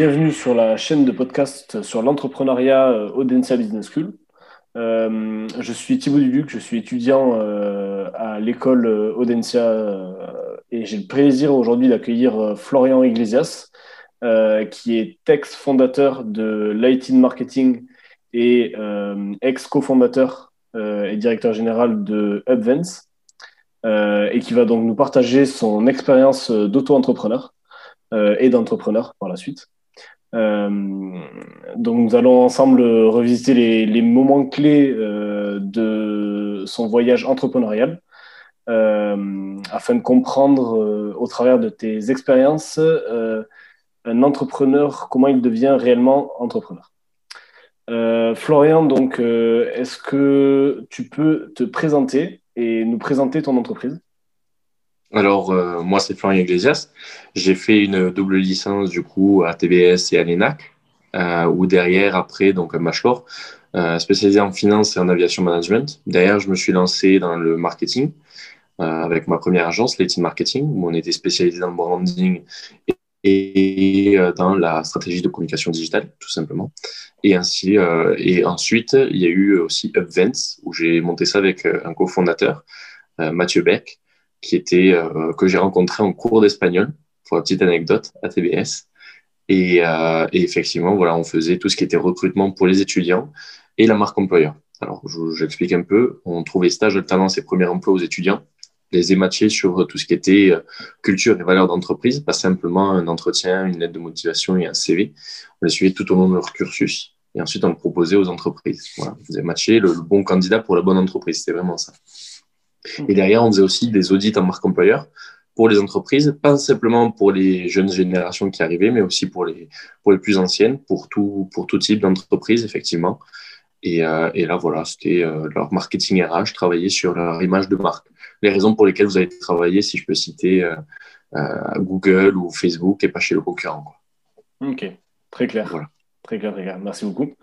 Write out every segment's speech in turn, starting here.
bienvenue sur la chaîne de podcast sur l'entrepreneuriat euh, Audencia Business School. Euh, je suis Thibaut Dubuc, je suis étudiant euh, à l'école Audencia et j'ai le plaisir aujourd'hui d'accueillir Florian Iglesias, qui est ex-fondateur de Light Marketing et ex-cofondateur et directeur général de Upvents, et qui va donc nous partager son expérience d'auto-entrepreneur. Euh, et d'entrepreneurs par la suite. Euh, donc nous allons ensemble revisiter les, les moments clés euh, de son voyage entrepreneurial afin de comprendre au travers de tes expériences un entrepreneur, comment il devient réellement entrepreneur. Florian, donc, est-ce que tu peux te présenter et nous présenter ton entreprise? Alors, euh, moi, c'est Florian Iglesias. J'ai fait une double licence, du coup, à TBS et à l'ENAC, euh, ou derrière, après, donc un bachelor, euh, spécialisé en finance et en aviation management. Derrière, je me suis lancé dans le marketing euh, avec ma première agence, Latin Marketing, où on était spécialisé dans le branding et, et dans la stratégie de communication digitale, tout simplement. Et ainsi, et ensuite, il y a eu aussi Upvents, où j'ai monté ça avec un cofondateur, Mathieu Beck, qui était euh, que j'ai rencontré en cours d'espagnol pour la petite anecdote à TBS. Et, euh, et, effectivement, voilà, on faisait tout ce qui était recrutement pour les étudiants et la marque employeur. Alors, j'explique un peu. On trouvait stage alternance et premier emploi aux étudiants, les ématchés sur tout ce qui était euh, culture et valeurs d'entreprise, pas simplement un entretien, une lettre de motivation et un CV. On les suivait tout au long de leur cursus. Et ensuite, on le proposait aux entreprises. Voilà, on faisait matcher le, le bon candidat pour la bonne entreprise. C'était vraiment ça. Et derrière, on faisait aussi des audits en marque employeur pour les entreprises, pas simplement pour les jeunes générations qui arrivaient, mais aussi pour les, pour les plus anciennes, pour tout, pour tout type d'entreprise, effectivement. Et, euh, et, là, voilà, c'était euh, leur marketing RH, travailler sur leur image de marque. Les raisons pour lesquelles vous avez travaillé, si je peux citer euh, Google ou Facebook et pas chez le concurrent. Quoi. Ok, très clair. Voilà. Très clair, très clair. Merci beaucoup.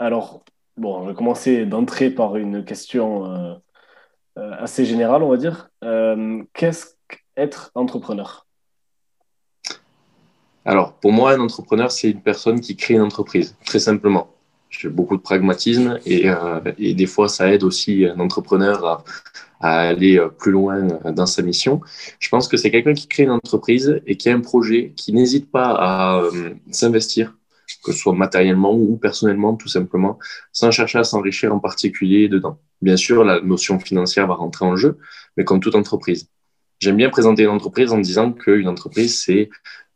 Alors, Bon, je vais commencer d'entrer par une question euh, euh, assez générale, on va dire. Euh, qu'est-ce qu'être entrepreneur? Alors, pour moi, un entrepreneur, c'est une personne qui crée une entreprise, très simplement. J'ai beaucoup de pragmatisme et, des fois, ça aide aussi un entrepreneur à aller plus loin dans sa mission. Je pense que c'est quelqu'un qui crée une entreprise et qui a un projet, qui n'hésite pas à s'investir que ce soit matériellement ou personnellement, tout simplement, sans chercher à s'enrichir en particulier dedans. Bien sûr, la notion financière va rentrer en jeu, mais comme toute entreprise. J'aime bien présenter une entreprise en disant qu'une entreprise, c'est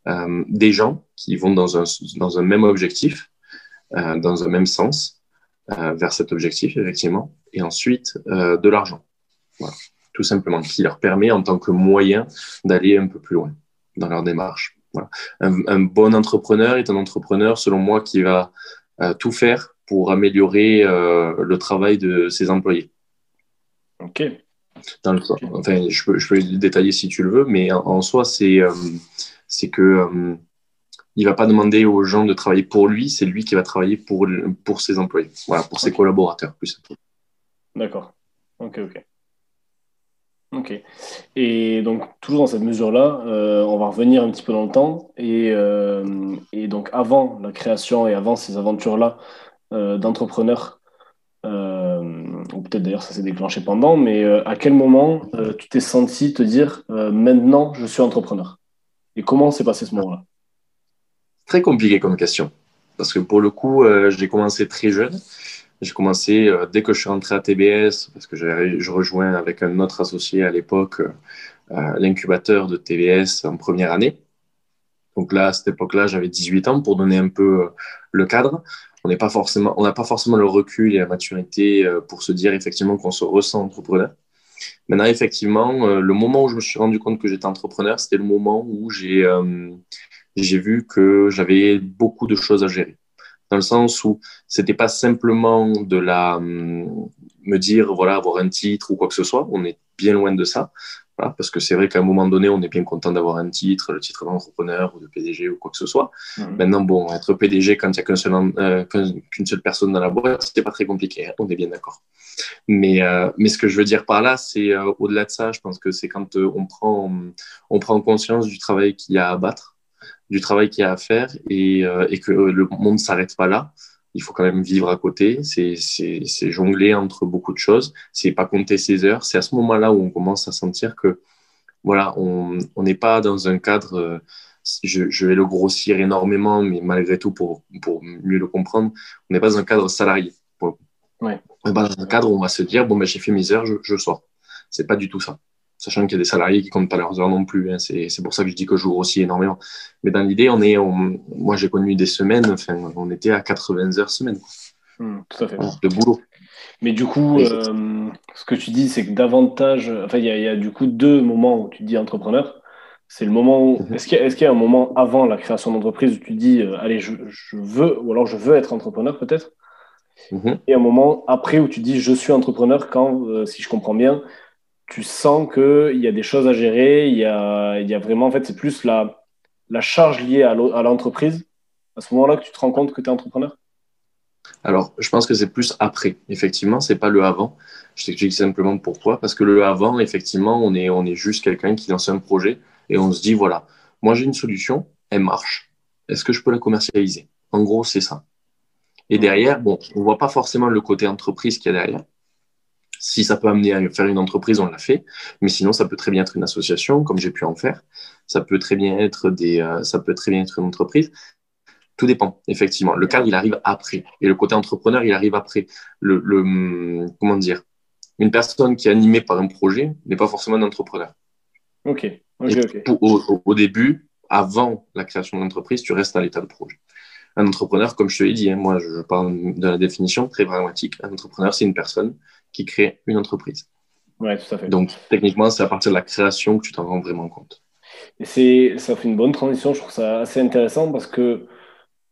euh, des gens qui vont dans un, même objectif, euh, dans un même sens, euh, vers cet objectif, effectivement, et ensuite de l'argent. Tout simplement, qui leur permet en tant que moyen d'aller un peu plus loin dans leur démarche. Un, bon entrepreneur est un entrepreneur, selon moi, qui va euh, tout faire pour améliorer euh, le travail de ses employés. Ok. Dans le, enfin, je peux, je peux le détailler si tu le veux, mais en, soi, c'est euh, c'est que il va pas demander aux gens de travailler pour lui, c'est lui qui va travailler pour, pour ses employés, voilà, pour ses collaborateurs plus. D'accord. Ok, ok. Ok. Et donc, toujours dans cette mesure-là, euh, on va revenir un petit peu dans le temps. Et, euh, donc, avant la création et avant ces aventures-là euh, d'entrepreneur, ou peut-être d'ailleurs ça s'est déclenché pendant, mais à quel moment tu t'es senti te dire maintenant je suis entrepreneur Et comment s'est passé ce moment-là? Très compliqué comme question. Parce que pour le coup, j'ai commencé très jeune. J'ai commencé euh, dès que je suis rentré à TBS, parce que je rejoins avec un autre associé à l'époque euh, euh, l'incubateur de TBS en première année. Donc là, à cette époque-là, j'avais 18 ans pour donner un peu le cadre. On n'est pas forcément, n'a pas forcément le recul et la maturité pour se dire effectivement qu'on se ressent entrepreneur. Maintenant, effectivement, le moment où je me suis rendu compte que j'étais entrepreneur, c'était le moment où j'ai vu que j'avais beaucoup de choses à gérer dans le sens où c'était pas simplement de la hum, me dire voilà avoir un titre ou quoi que ce soit. On est bien loin de ça. parce que c'est vrai qu'à un moment donné, on est bien content d'avoir un titre, le titre d'entrepreneur ou de PDG ou quoi que ce soit. Mmh. Maintenant, bon, être PDG quand il n'y a qu'une seule, euh, qu'une seule personne dans la boîte, c'est pas très compliqué. Hein, on est bien d'accord. Mais, euh, mais ce que je veux dire par là, c'est euh, au-delà de ça, je pense que c'est quand on prend, on prend conscience du travail qu'il y a à abattre du travail qu'il y a à faire et, euh, et que le monde ne s'arrête pas là. Il faut quand même vivre à côté. C'est jongler entre beaucoup de choses. C'est pas compter ses heures. C'est à ce moment-là où on commence à sentir que voilà, on n'est pas dans un cadre. Euh, je, je, vais le grossir énormément, mais malgré tout, pour, pour mieux le comprendre, on n'est pas dans un cadre salarié. Ouais. On n'est pas dans un cadre où on va se dire bon ben j'ai fait mes heures, je, je sors. C'est pas du tout ça sachant qu'il y a des salariés qui comptent pas leurs heures non plus. Hein. C'est pour ça que je dis que je joue aussi énormément. Mais dans l'idée, on est, moi j'ai connu des semaines, enfin, on était à 80 heures semaine. Hmm, tout à fait. De boulot. Mais du coup, euh, ce que tu dis, c'est que davantage, enfin, il y, y, a du coup deux moments où tu dis entrepreneur. C'est le moment où, mhm. est-ce qu'il y, y, a un moment avant la création d'entreprise où tu dis, euh, allez, je, je, veux, ou alors je veux être entrepreneur peut-être, mhm. et un moment après où tu dis, je suis entrepreneur quand, euh, si je comprends bien, tu sens qu'il y a des choses à gérer, il y a, il y a vraiment, en fait, c'est plus la, la charge liée à l'entreprise, à ce moment-là que tu te rends compte que tu es entrepreneur? Alors, je pense que c'est plus après. Effectivement, c'est pas le avant. Je t'explique simplement pourquoi. Parce que le avant, effectivement, on est, on est juste quelqu'un qui lance un projet et on se dit voilà, moi j'ai une solution, elle marche. Est-ce que je peux la commercialiser? En gros, c'est ça. Et derrière, bon, on voit pas forcément le côté entreprise qu'il y a derrière. Si ça peut amener à faire une entreprise, on l'a fait. Mais sinon, ça peut très bien être une association, comme j'ai pu en faire. Ça peut très bien être des, euh, ça peut très bien être une entreprise. Tout dépend, effectivement. Le cadre, il arrive après. Et le côté entrepreneur, il arrive après. Le, le comment dire? Une personne qui est animée par un projet n'est pas forcément un entrepreneur. Ok. au, début, avant la création de l'entreprise, tu restes à l'état de projet. Un entrepreneur, comme je te l'ai dit, hein, moi je parle de la définition très pragmatique. Un entrepreneur, c'est une personne qui crée une entreprise. Ouais, tout à fait. Donc, techniquement, c'est à partir de la création que tu t'en rends vraiment compte. Et c'est, ça fait une bonne transition. Je trouve ça assez intéressant parce que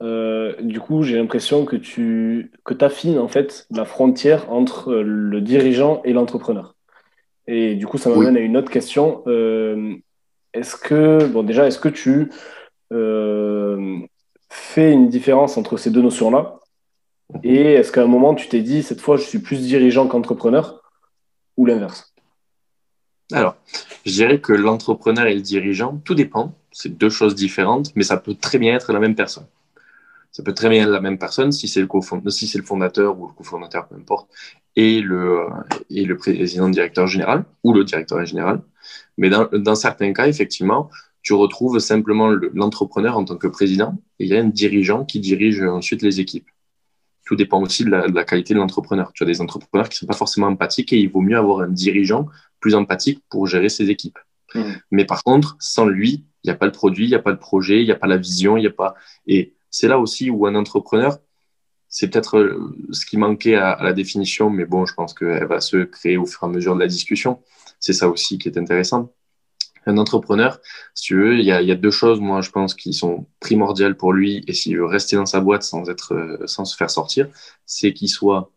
euh, du coup, j'ai l'impression que tu que affines en fait la frontière entre le dirigeant et l'entrepreneur. Et du coup, ça m'amène à une autre question. Euh, est-ce que, bon, déjà, est-ce que tu euh, fais une différence entre ces deux notions-là et est-ce qu'à un moment, tu t'es dit, cette fois, je suis plus dirigeant qu'entrepreneur ou l'inverse? Alors, je dirais que l'entrepreneur et le dirigeant, tout dépend. C'est deux choses différentes, mais ça peut très bien être la même personne. Ça peut très bien être la même personne si c'est le, si le fondateur ou le cofondateur, peu importe, et le, président directeur général ou le directeur général. Mais dans certains cas, effectivement, tu retrouves simplement l'entrepreneur en tant que président et il y a un dirigeant qui dirige ensuite les équipes tout dépend aussi de la, qualité de l'entrepreneur. Tu as des entrepreneurs qui ne sont pas forcément empathiques et il vaut mieux avoir un dirigeant plus empathique pour gérer ses équipes. Mmh. Mais par contre, sans lui, il n'y a pas le produit, il n'y a pas le projet, il n'y a pas la vision, il n'y a pas. Et c'est là aussi où un entrepreneur, c'est peut-être euh, ce qui manquait à, à, la définition, mais bon, je pense qu'elle va se créer au fur et à mesure de la discussion. C'est ça aussi qui est intéressant un entrepreneur, si tu veux, il y, a, deux choses, moi, je pense, qui sont primordiales pour lui, et s'il veut rester dans sa boîte sans, être, euh, sans se faire sortir, c'est qu'il soit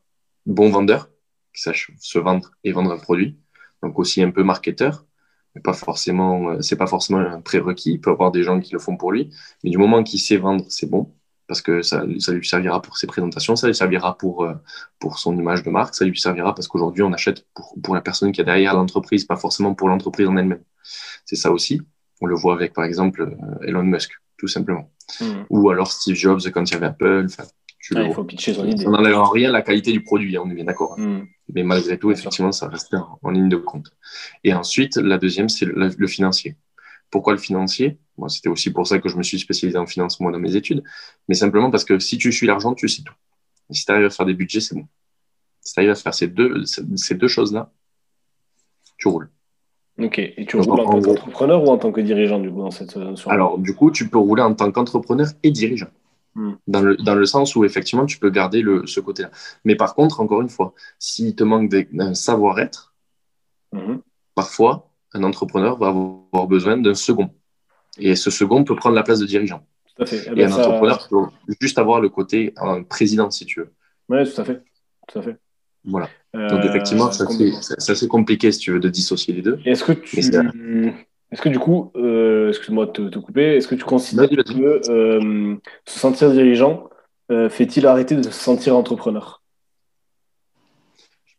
bon vendeur, qu'il sache se vendre et vendre un produit, donc aussi un peu marketeur, mais pas forcément, euh, c'est pas forcément un prérequis, il peut avoir des gens qui le font pour lui, mais du moment qu'il sait vendre, c'est bon, parce que ça, ça, lui servira pour ses présentations, ça lui servira pour, euh, pour son image de marque, ça lui servira parce qu'aujourd'hui, on achète pour la personne qui est derrière l'entreprise, pas forcément pour l'entreprise en elle-même. C'est ça aussi. On le voit avec, par exemple, euh, Elon Musk, tout simplement. Mmh. Ou alors Steve Jobs quand il y avait Apple. Tu ah, il faut pitcher son idée. Ça n'enlève en rien la qualité du produit, hein, on est bien d'accord. Mmh. Mais malgré tout, effectivement, ça reste en, en, ligne de compte. Et ensuite, la deuxième, c'est le, le financier. Pourquoi le financier? Moi, C'était aussi pour ça que je me suis spécialisé en finance, moi, dans mes études. Mais simplement parce que si tu suis l'argent, tu sais tout. Et si tu arrives à faire des budgets, c'est bon. Si tu arrives à faire ces deux, ces deux choses-là, tu roules. Ok. Et tu roules en, tant qu'entrepreneur ou en tant que dirigeant, du coup, dans cette Alors, du coup, tu peux rouler en tant qu'entrepreneur et dirigeant. Hmm. Dans, le, dans le sens où, effectivement, tu peux garder le, ce côté-là. Mais par contre, encore une fois, s'il te manque d'un savoir-être, hmm. parfois, un entrepreneur va avoir besoin d'un second. Et ce second peut prendre la place de dirigeant. Tout à fait. Eh et, ben un entrepreneur peut juste avoir le côté un président, si tu veux. Oui, tout à fait. Tout à fait. Voilà. Donc, effectivement, euh, c'est assez compliqué, si tu veux, de dissocier les deux. Est-ce que tu. Est-ce que du coup, euh, excuse-moi de te, couper, est-ce que tu considères que euh, se sentir dirigeant fait-il arrêter de se sentir entrepreneur?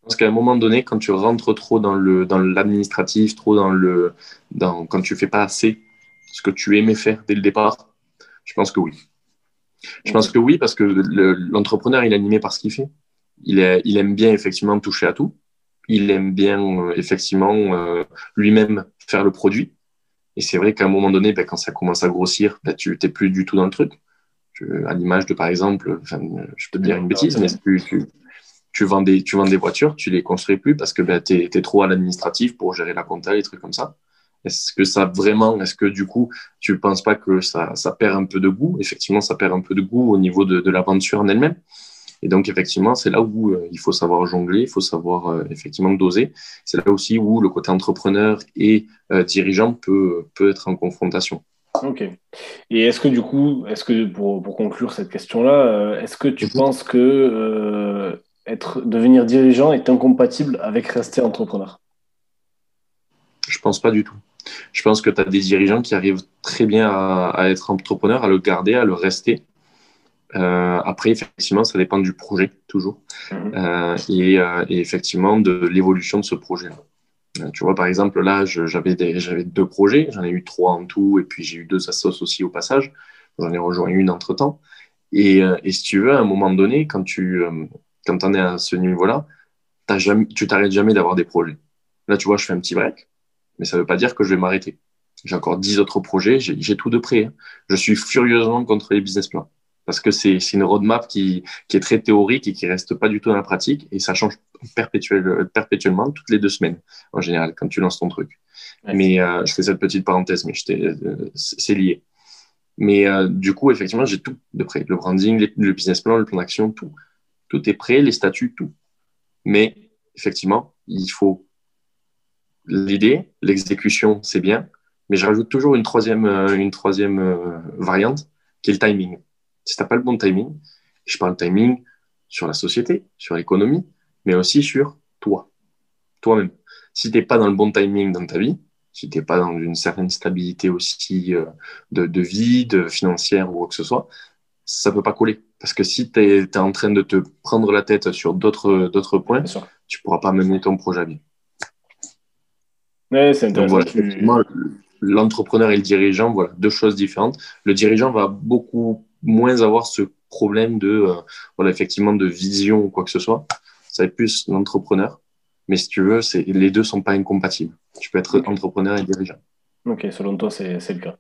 Pense qu'à un moment donné, quand tu rentres trop dans le dans l'administratif, trop dans le dans quand tu fais pas assez ce que tu aimais faire dès le départ, Je pense que oui. Je pense que oui, parce que l'entrepreneur, il est animé par ce qu'il fait. Il, aime bien effectivement toucher à tout. Il aime bien euh, effectivement euh, lui-même faire le produit. Et c'est vrai qu'à un moment donné, ben, quand ça commence à grossir, ben, tu n'es plus du tout dans le truc. à l'image de, par exemple, je peux te dire une bêtise, mais tu, tu, vends des, tu vends des voitures, tu les construis plus parce que ben, tu es, trop à l'administratif pour gérer la compta, les trucs comme ça. Est-ce que ça vraiment, est-ce que du coup, tu ne penses pas que ça, perd un peu de goût? Effectivement, ça perd un peu de goût au niveau de l'aventure en elle-même. Et donc, effectivement, c'est là où euh, il faut savoir jongler, il faut savoir euh, effectivement doser. C'est là aussi où le côté entrepreneur et euh, dirigeant peut, peut être en confrontation. Ok. Et est-ce que du coup, est-ce que pour, pour conclure cette question-là, est-ce que tu mhm. penses que être, devenir dirigeant est incompatible avec rester entrepreneur? Je pense pas du tout. Je pense que tu as des dirigeants qui arrivent très bien à, à, être entrepreneur, à le garder, à le rester. Euh, après, effectivement, ça dépend du projet, toujours. Mhm. Euh, et, euh, et, effectivement, de l'évolution de ce projet-là. Euh, tu vois, par exemple, là, j'avais deux projets. J'en ai eu trois en tout. Et puis, j'ai eu deux assos aussi au passage. J'en ai rejoint une entre-temps. Et, et, si tu veux, à un moment donné, quand tu quand en es à ce niveau-là, tu t'arrêtes jamais d'avoir des projets. Là, tu vois, je fais un petit break. Mais ça ne veut pas dire que je vais m'arrêter. J'ai encore dix autres projets. J'ai tout de près. Hein. Je suis furieusement contre les business plans parce que c'est une roadmap qui, qui est très théorique et qui reste pas du tout dans la pratique et ça change perpétuel, perpétuellement toutes les deux semaines en général quand tu lances ton truc. Mais euh, je fais cette petite parenthèse, mais euh, c'est lié. Mais euh, du coup, effectivement, j'ai tout de près. Le branding, le business plan, le plan d'action, tout. Tout est prêt, les statuts, tout. Mais effectivement, il faut l'idée, l'exécution, c'est bien. Mais je rajoute toujours une troisième, une troisième variante, qui est le timing si tu n'as pas le bon timing, je parle timing sur la société, sur l'économie, mais aussi sur toi, toi-même. Si tu n'es pas dans le bon timing dans ta vie, si tu n'es pas dans une certaine stabilité aussi euh, de, de, vie, de financière ou quoi que ce soit, ça ne peut pas coller. Parce que si tu es, en train de te prendre la tête sur d'autres points, tu ne pourras pas mener ton projet à bien. Ouais, c'est intéressant. l'entrepreneur et le dirigeant, voilà, deux choses différentes. Le dirigeant va beaucoup moins avoir ce problème de, euh, voilà, effectivement, de vision ou quoi que ce soit. Ça va être plus l'entrepreneur. Mais si tu veux, les deux sont pas incompatibles. Tu peux être entrepreneur et dirigeant. Ok, selon toi, c'est le cas.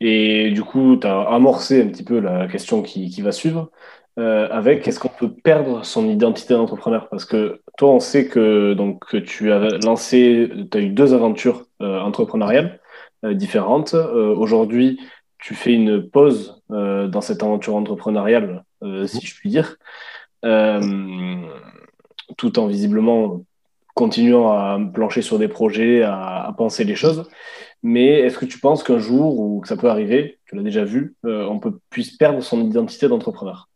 Et du coup, tu as amorcé un petit peu la question qui, qui va suivre euh, avec est-ce qu'on peut perdre son identité d'entrepreneur? Parce que toi, on sait que, donc, que tu as lancé, tu as eu deux aventures euh, entrepreneuriales différentes. Aujourd'hui, tu fais une pause euh, dans cette aventure entrepreneuriale, euh, si je puis dire, euh, tout en visiblement continuant à plancher sur des projets, à, penser les choses. Mais est-ce que tu penses qu'un jour, ou que ça peut arriver, tu l'as déjà vu, on peut, puisse perdre son identité d'entrepreneur?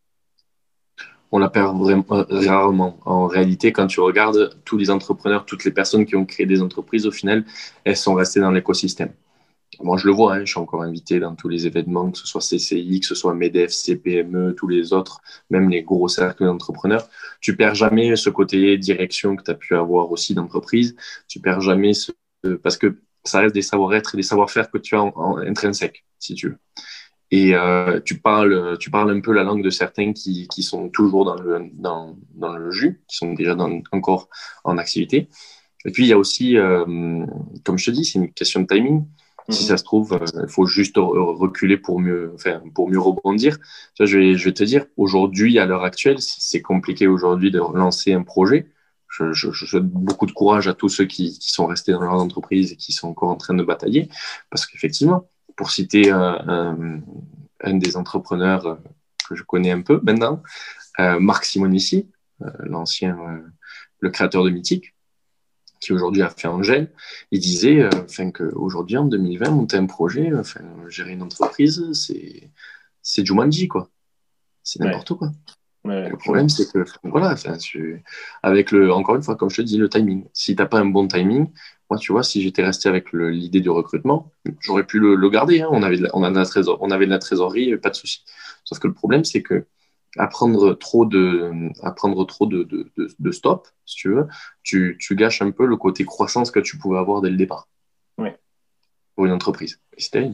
On la perd vraiment rarement. En réalité, quand tu regardes tous les entrepreneurs, toutes les personnes qui ont créé des entreprises, au final, elles sont restées dans l'écosystème. Moi, je le vois, hein, je suis encore invité dans tous les événements, que ce soit CCI, que ce soit MEDEF, CPME, tous les autres, même les gros cercles d'entrepreneurs. Tu perds jamais ce côté direction que tu as pu avoir aussi d'entreprise. Tu perds jamais ce, parce que ça reste des savoir-être et des savoir-faire que tu as en, intrinsèque, si tu veux. Et euh, tu, parles, tu parles un peu la langue de certains qui, qui sont toujours dans le, dans, dans le jus, qui sont déjà encore en activité. Et puis, il y a aussi, euh, comme je te dis, c'est une question de timing. Si ça se trouve, euh, il faut juste reculer pour mieux, enfin, pour mieux rebondir. Je vais, je vais te dire, aujourd'hui, à l'heure actuelle, c'est compliqué aujourd'hui de lancer un projet. Je, souhaite beaucoup de courage à tous ceux qui, sont restés dans leur entreprise et qui sont encore en train de batailler. Parce qu'effectivement, pour citer un, un, des entrepreneurs euh, que je connais un peu maintenant, euh, Marc Simonici, euh, l'ancien, le créateur de Mythique, qui aujourd'hui a fait Angèle, il disait euh, enfin, qu'aujourd'hui, en 2020, monter un projet, enfin, gérer une entreprise, c'est, c'est Jumanji, quoi. C'est n'importe quoi. le problème, c'est que, voilà, enfin, avec le, encore une fois, comme je te dis, le timing. Si tu n'as pas un bon timing, moi, tu vois, si j'étais resté avec l'idée du recrutement, j'aurais pu le, garder. Hein. On, avait on, a de la trésor, on avait de la trésorerie, pas de souci. Sauf que le problème, c'est que apprendre trop de, apprendre trop de, de, de, stop, si tu veux, tu, tu, gâches un peu le côté croissance que tu pouvais avoir dès le départ. Oui. Pour une entreprise. C'était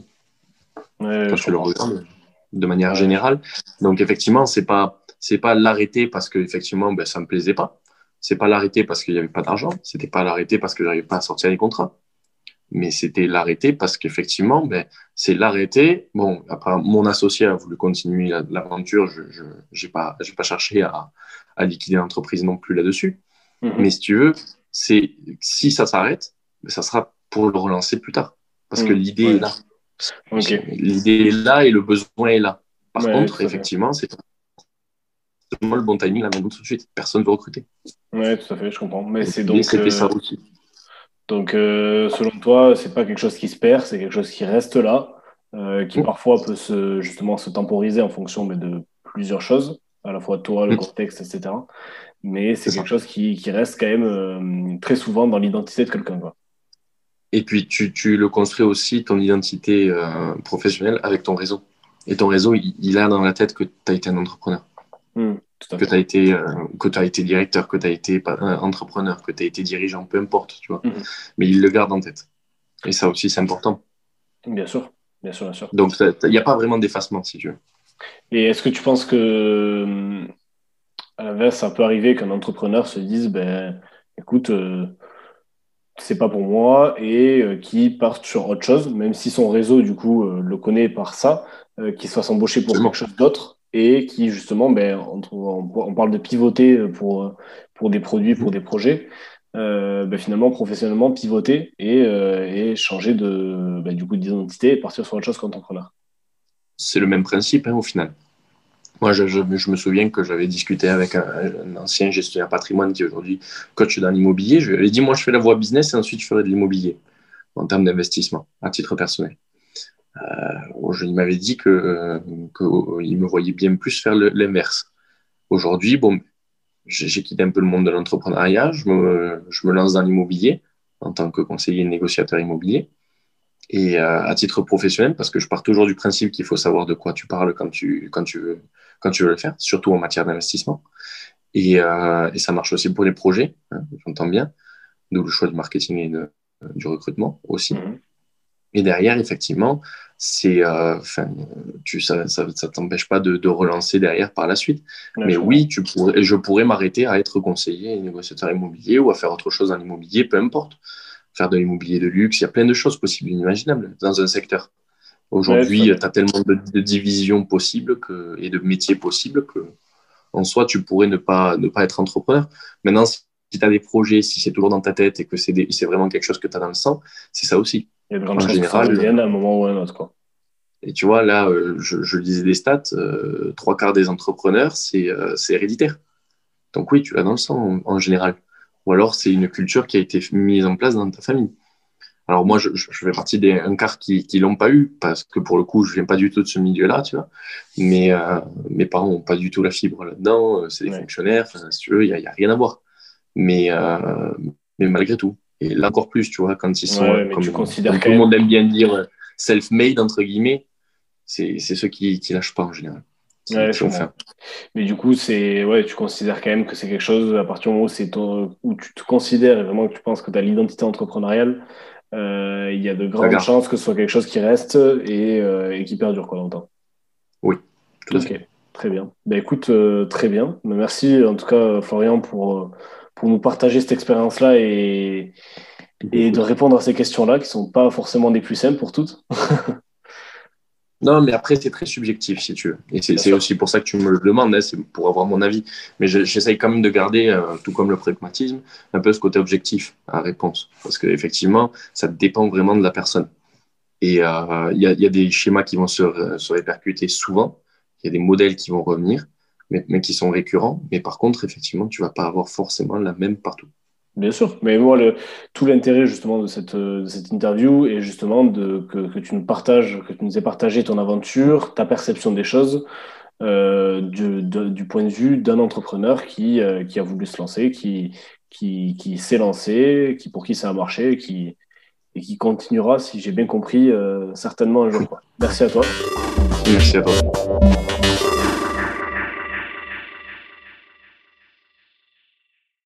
ouais, Quand tu le regardes. de manière générale. Donc effectivement, c'est pas c'est pas l'arrêter parce que effectivement ben, ça me plaisait pas. C'est pas l'arrêter parce qu'il n'y avait pas d'argent. C'était pas l'arrêter parce que j'arrivais pas à sortir les contrats. Mais c'était l'arrêter parce qu'effectivement, ben, c'est l'arrêter. Bon, après, mon associé a voulu continuer l'aventure. Je n'ai pas, pas cherché à, à liquider l'entreprise non plus là-dessus. Mhm. Mais si tu veux, c'est si ça s'arrête, ben, ça sera pour le relancer plus tard. Parce que mhm. l'idée est là. L'idée est là et le besoin est là. Par contre, effectivement, c'est le bon timing, la même tout de suite. Personne ne veut recruter. Oui, tout à fait, je comprends. Mais c'est donc. C'était ça euh, aussi. Donc, euh, selon toi, c'est pas quelque chose qui se perd, c'est quelque chose qui reste là, euh, qui parfois peut se, justement se temporiser en fonction mais de plusieurs choses, à la fois toi, le contexte, etc. Mais c'est quelque chose qui, qui, reste quand même très souvent dans l'identité de quelqu'un. Et puis, tu, tu, le construis aussi, ton identité euh, professionnelle, avec ton réseau. Et ton réseau, il, a dans la tête que tu as été un entrepreneur. Mmh, que tu as, été, euh, que as été directeur, que tu as été euh, entrepreneur, que tu as été dirigeant, peu importe, tu vois. Mmh. Mais il le garde en tête. Et ça aussi, c'est important. Bien sûr, bien sûr, bien sûr. Donc, il n'y a pas vraiment d'effacement, si tu veux. Et est-ce que tu penses que, à l'inverse, ça peut arriver qu'un entrepreneur se dise, ben, écoute, c'est pas pour moi et euh, qui partent sur autre chose, même si son réseau du coup euh, le connaît par ça, euh, qui soit embauché pour quelque chose d'autre et qui justement, ben, on, parle de pivoter pour, pour des produits, pour des projets, ben, finalement professionnellement pivoter et, changer de, ben, du coup d'identité et partir sur autre chose qu'entrepreneur. C'est le même principe hein, au final. Moi, je, je, me souviens que j'avais discuté avec un, ancien gestionnaire patrimoine qui est aujourd'hui coach dans l'immobilier. Je lui avais dit, moi, je fais la voie business et ensuite je ferai de l'immobilier en termes d'investissement à titre personnel. Euh, il m'avait dit que, il me voyait bien plus faire l'inverse. Aujourd'hui, bon, j'ai quitté un peu le monde de l'entrepreneuriat, je me, je lance dans l'immobilier en tant que conseiller négociateur immobilier. Et euh, à titre professionnel, parce que je pars toujours du principe qu'il faut savoir de quoi tu parles quand tu, veux le faire, surtout en matière d'investissement. Et, euh, ça marche aussi pour les projets, hein, j'entends bien, d'où le choix du marketing et du recrutement aussi. Mhm. Et derrière, effectivement, c'est, euh, tu, ça ne t'empêche pas de, de, relancer derrière par la suite. Mais oui, tu pourrais, je pourrais m'arrêter à être conseiller et négociateur immobilier ou à faire autre chose dans l'immobilier, peu importe. Faire de l'immobilier de luxe, il y a plein de choses possibles, inimaginables dans un secteur. Aujourd'hui, tu as tellement de, divisions possibles que, et de métiers possibles que, en soi, tu pourrais ne pas, ne pas être entrepreneur. Maintenant, si tu as des projets, si c'est toujours dans ta tête et que c'est vraiment quelque chose que tu as dans le sang, c'est ça aussi. Il y a de grandes chances que ça à un moment ou à un autre. Quoi. Et tu vois, là, euh, je, je disais des stats, euh, trois quarts des entrepreneurs, euh, c'est héréditaire. Donc oui, tu l'as dans le sang en général. Ou alors, c'est une culture qui a été mise en place dans ta famille. Alors moi, je, je fais partie des un quart qui qui l'ont pas eu parce que pour le coup, je viens pas du tout de ce milieu-là, tu vois. Mais euh, mes parents ont pas du tout la fibre là-dedans. Euh, c'est des fonctionnaires, si tu veux, il y, y, a rien à voir. Mais euh, mais malgré tout, et là encore plus, tu vois, quand ils sont comme, tout le monde aime bien dire self-made entre guillemets, c'est c'est ceux qui qui lâchent pas en général. Ouais, mais du coup, c'est ouais, tu considères quand même que c'est quelque chose à partir du moment où, c'est où tu te considères et vraiment que tu penses que tu as l'identité entrepreneuriale, euh, il y a de grandes chances que ce soit quelque chose qui reste et, euh, qui perdure quoi, longtemps. Oui, tout à fait. Très bien. Ben, écoute, euh, très bien. Ben, merci en tout cas, Florian, pour, pour nous partager cette expérience-là et, et de répondre à ces questions-là qui ne sont pas forcément des plus simples pour toutes. Non, mais après, c'est très subjectif, si tu veux. Et c'est aussi pour ça que tu me le demandes, hein, c'est pour avoir mon avis. Mais j'essaye quand même de garder, euh, tout comme le pragmatisme, un peu ce côté objectif à réponse. Parce qu'effectivement, ça dépend vraiment de la personne. Et euh, il y, a, y, a, des schémas qui vont se, se, répercuter souvent, il y a des modèles qui vont revenir, mais, mais qui sont récurrents. Mais par contre, effectivement, tu vas pas avoir forcément la même partout. Bien sûr, mais moi, le, tout l'intérêt justement de cette, de cette interview est justement de, que, que, tu nous partages, que tu nous aies partagé ton aventure, ta perception des choses euh, du, du, point de vue d'un entrepreneur qui, euh, qui a voulu se lancer, qui, qui, qui s'est lancé, qui, pour qui ça a marché qui, et qui continuera, si j'ai bien compris, euh, certainement un jour. Merci à toi. Merci à toi.